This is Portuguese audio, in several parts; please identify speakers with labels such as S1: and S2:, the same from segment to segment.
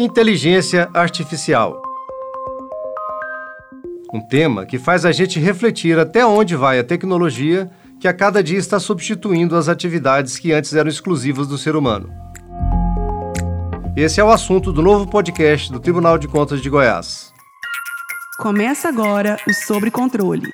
S1: Inteligência Artificial. Um tema que faz a gente refletir até onde vai a tecnologia que a cada dia está substituindo as atividades que antes eram exclusivas do ser humano. Esse é o assunto do novo podcast do Tribunal de Contas de Goiás.
S2: Começa agora o Sobre Controle.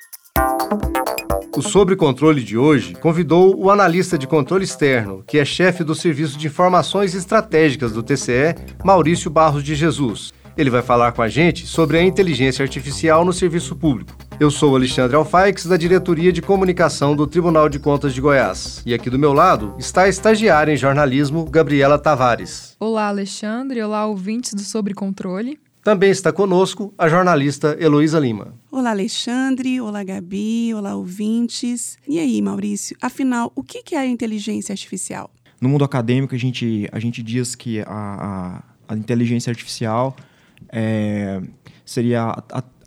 S1: O Sobre Controle de hoje convidou o analista de controle externo, que é chefe do Serviço de Informações Estratégicas do TCE, Maurício Barros de Jesus. Ele vai falar com a gente sobre a inteligência artificial no serviço público. Eu sou Alexandre Alfaix, da Diretoria de Comunicação do Tribunal de Contas de Goiás. E aqui do meu lado está a estagiária em jornalismo, Gabriela Tavares.
S3: Olá, Alexandre. Olá, ouvintes do Sobre Controle.
S1: Também está conosco a jornalista Heloísa Lima.
S2: Olá, Alexandre. Olá, Gabi. Olá, ouvintes. E aí, Maurício? Afinal, o que é a inteligência artificial?
S4: No mundo acadêmico, a gente, a gente diz que a, a, a inteligência artificial é, seria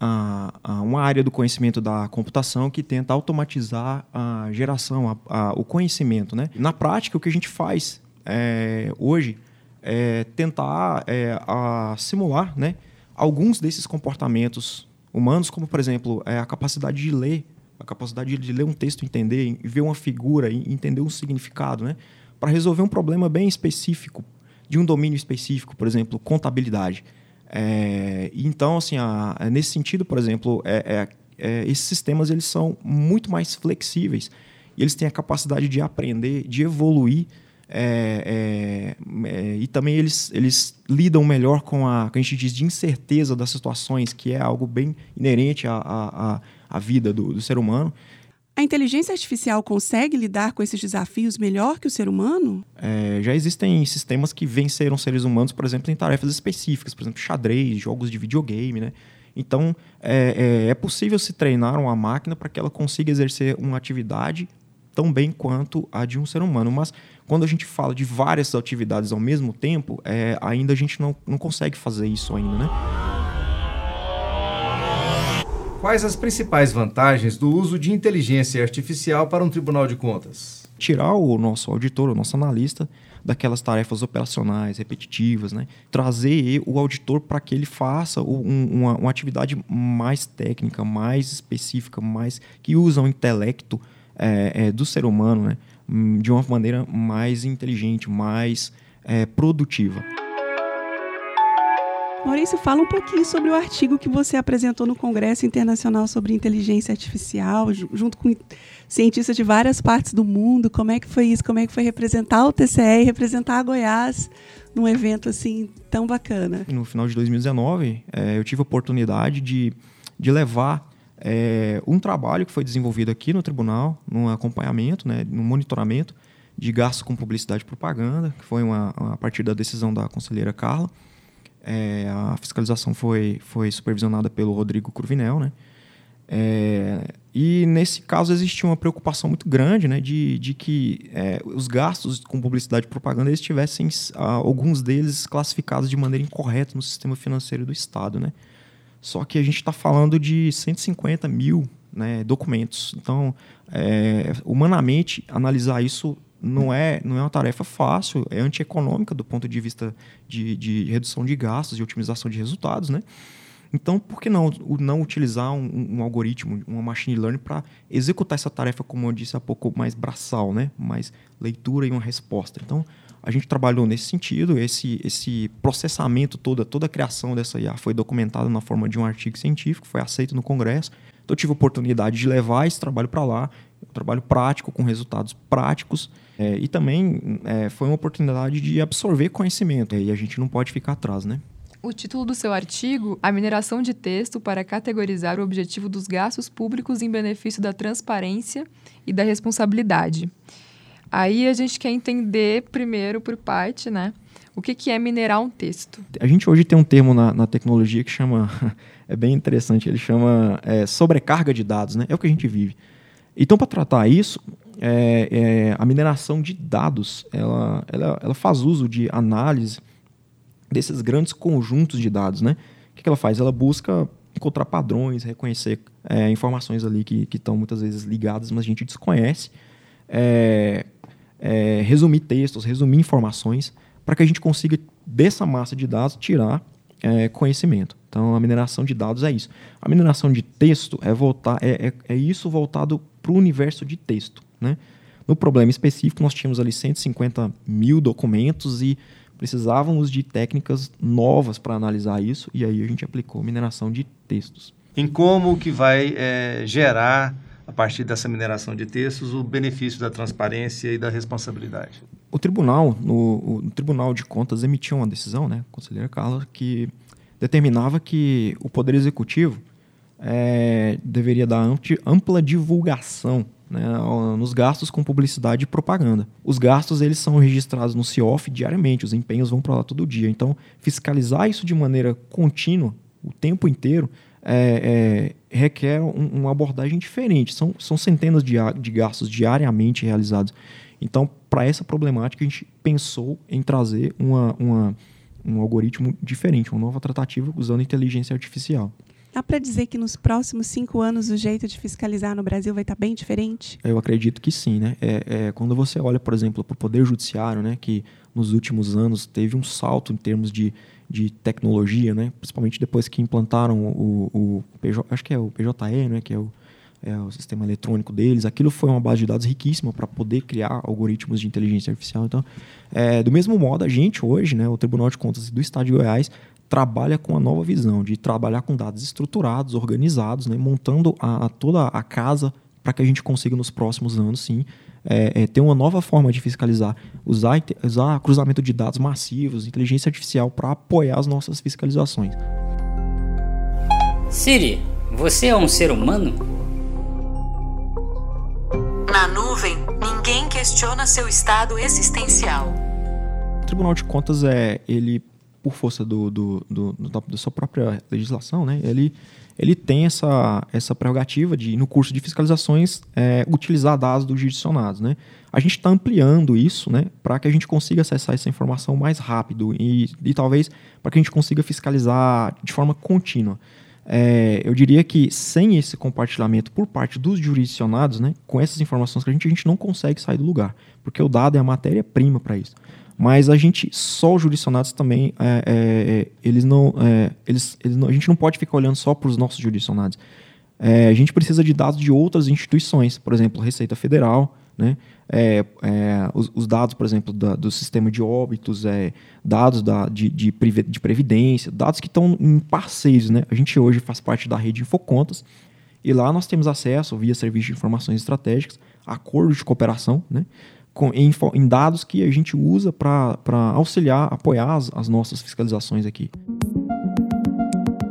S4: a, a, uma área do conhecimento da computação que tenta automatizar a geração, o conhecimento. Né? Na prática, o que a gente faz é, hoje é tentar é, simular né, alguns desses comportamentos humanos, como, por exemplo, é a capacidade de ler, a capacidade de ler um texto, entender, ver uma figura entender um significado, né? Para resolver um problema bem específico, de um domínio específico, por exemplo, contabilidade. É, então, assim, a, nesse sentido, por exemplo, é, é, é, esses sistemas eles são muito mais flexíveis e eles têm a capacidade de aprender, de evoluir é, é, é, e também eles, eles lidam melhor com a que a gente diz de incerteza das situações, que é algo bem inerente à, à, à vida do, do ser humano.
S2: A inteligência artificial consegue lidar com esses desafios melhor que o ser humano?
S4: É, já existem sistemas que venceram seres humanos, por exemplo, em tarefas específicas, por exemplo, xadrez, jogos de videogame, né? Então, é, é, é possível se treinar uma máquina para que ela consiga exercer uma atividade tão bem quanto a de um ser humano. Mas quando a gente fala de várias atividades ao mesmo tempo, é, ainda a gente não, não consegue fazer isso ainda, né?
S1: Quais as principais vantagens do uso de inteligência artificial para um tribunal de contas?
S4: Tirar o nosso auditor, o nosso analista, daquelas tarefas operacionais, repetitivas, né? trazer o auditor para que ele faça um, uma, uma atividade mais técnica, mais específica, mais que usa o intelecto é, é, do ser humano né, de uma maneira mais inteligente, mais é, produtiva.
S2: Maurício, fala um pouquinho sobre o artigo que você apresentou no Congresso Internacional sobre Inteligência Artificial, junto com cientistas de várias partes do mundo. Como é que foi isso? Como é que foi representar o TCE e representar a Goiás num evento assim tão bacana?
S4: No final de 2019, é, eu tive a oportunidade de, de levar é, um trabalho que foi desenvolvido aqui no tribunal, no acompanhamento, né, no monitoramento de gastos com publicidade e propaganda, que foi uma, a partir da decisão da conselheira Carla. É, a fiscalização foi, foi supervisionada pelo Rodrigo Curvinel, né? É, e nesse caso existia uma preocupação muito grande né, de, de que é, os gastos com publicidade e propaganda eles tivessem alguns deles classificados de maneira incorreta no sistema financeiro do Estado. Né? Só que a gente está falando de 150 mil né, documentos. Então, é, humanamente, analisar isso não é, não é uma tarefa fácil, é antieconômica do ponto de vista de, de redução de gastos e otimização de resultados, né? Então, por que não, não utilizar um, um algoritmo, uma machine learning, para executar essa tarefa, como eu disse há pouco, mais braçal, né? mais leitura e uma resposta? Então, a gente trabalhou nesse sentido, esse, esse processamento todo, toda a criação dessa IA foi documentada na forma de um artigo científico, foi aceito no Congresso. Então, eu tive a oportunidade de levar esse trabalho para lá, um trabalho prático, com resultados práticos, é, e também é, foi uma oportunidade de absorver conhecimento, e a gente não pode ficar atrás, né?
S3: O título do seu artigo, A Mineração de Texto para Categorizar o Objetivo dos Gastos Públicos em Benefício da Transparência e da Responsabilidade. Aí a gente quer entender primeiro por parte, né? O que, que é minerar um texto?
S4: A gente hoje tem um termo na, na tecnologia que chama, é bem interessante, ele chama é, sobrecarga de dados, né? É o que a gente vive. Então, para tratar isso, é, é, a mineração de dados, ela, ela, ela faz uso de análise desses grandes conjuntos de dados, né? O que, que ela faz? Ela busca encontrar padrões, reconhecer é, informações ali que estão muitas vezes ligadas, mas a gente desconhece. É, é, resumir textos, resumir informações, para que a gente consiga, dessa massa de dados, tirar é, conhecimento. Então, a mineração de dados é isso. A mineração de texto é, voltar, é, é, é isso voltado para o universo de texto. Né? No problema específico, nós tínhamos ali 150 mil documentos e precisávamos de técnicas novas para analisar isso, e aí a gente aplicou mineração de textos.
S1: Em como que vai é, gerar, a partir dessa mineração de textos, o benefício da transparência e da responsabilidade?
S4: O tribunal, no, o Tribunal de Contas emitiu uma decisão, né, conselheira Carla, que determinava que o Poder Executivo é, deveria dar ampla divulgação né, nos gastos com publicidade e propaganda. Os gastos eles são registrados no CIOF diariamente, os empenhos vão para lá todo dia. Então, fiscalizar isso de maneira contínua, o tempo inteiro, é, é, requer um, uma abordagem diferente. São, são centenas de, de gastos diariamente realizados. Então, para essa problemática, a gente pensou em trazer uma, uma, um algoritmo diferente, uma nova tratativa usando inteligência artificial.
S2: Dá para dizer que nos próximos cinco anos o jeito de fiscalizar no Brasil vai estar tá bem diferente?
S4: Eu acredito que sim, né? É, é quando você olha, por exemplo, para o Poder Judiciário, né, que nos últimos anos teve um salto em termos de, de tecnologia, né? Principalmente depois que implantaram o, o PJ, acho que é o PJE, né? Que é o, é o sistema eletrônico deles. Aquilo foi uma base de dados riquíssima para poder criar algoritmos de inteligência artificial. Então, é, do mesmo modo, a gente hoje, né, o Tribunal de Contas do Estado de Goiás, trabalha com a nova visão de trabalhar com dados estruturados, organizados, né, montando a, a toda a casa para que a gente consiga nos próximos anos, sim, é, é, ter uma nova forma de fiscalizar, usar, usar cruzamento de dados massivos, inteligência artificial para apoiar as nossas fiscalizações.
S5: Siri, você é um ser humano?
S6: Na nuvem, ninguém questiona seu estado existencial.
S4: O Tribunal de Contas é ele por força do, do, do, do, da sua própria legislação, né, ele, ele tem essa, essa prerrogativa de, no curso de fiscalizações, é, utilizar dados dos jurisdicionados. Né? A gente está ampliando isso né, para que a gente consiga acessar essa informação mais rápido e, e talvez para que a gente consiga fiscalizar de forma contínua. É, eu diria que sem esse compartilhamento por parte dos jurisdicionados, né, com essas informações que a gente, a gente não consegue sair do lugar, porque o dado é a matéria-prima para isso. Mas a gente, só os jurisdicionados também, é, é, é eles não, é, eles, eles não, a gente não pode ficar olhando só para os nossos jurisdicionados. É, a gente precisa de dados de outras instituições, por exemplo, Receita Federal, né? É, é, os, os, dados, por exemplo, da, do sistema de óbitos, é, dados da, de, de, de, previdência, dados que estão em parceiros. Né? A gente hoje faz parte da rede Infocontas e lá nós temos acesso, via serviço de informações estratégicas, acordos de cooperação, né? Com, em, em, dados que a gente usa para auxiliar, apoiar as, as nossas fiscalizações aqui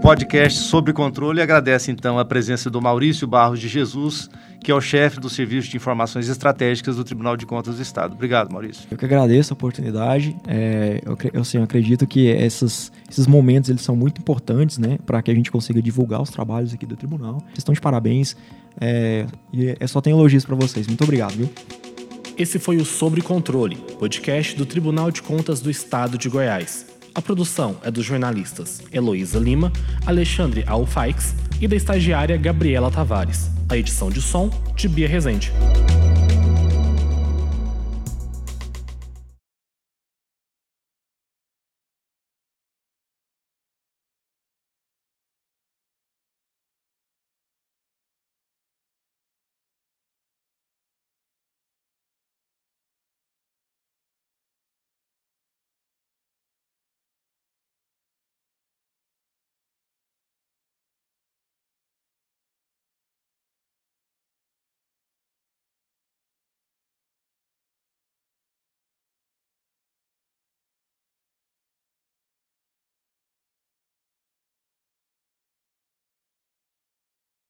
S1: podcast sobre controle agradece então a presença do Maurício Barros de Jesus, que é o chefe do Serviço de Informações Estratégicas do Tribunal de Contas do Estado. Obrigado, Maurício.
S4: Eu que agradeço a oportunidade. É, eu, eu, assim, eu acredito que essas, esses momentos eles são muito importantes né, para que a gente consiga divulgar os trabalhos aqui do Tribunal. Vocês estão de parabéns. É, e é só tem elogios para vocês. Muito obrigado, viu?
S7: Esse foi o Sobre Controle, podcast do Tribunal de Contas do Estado de Goiás. A produção é dos jornalistas Heloísa Lima, Alexandre Alfaix e da estagiária Gabriela Tavares. A edição de som de Bia Rezende.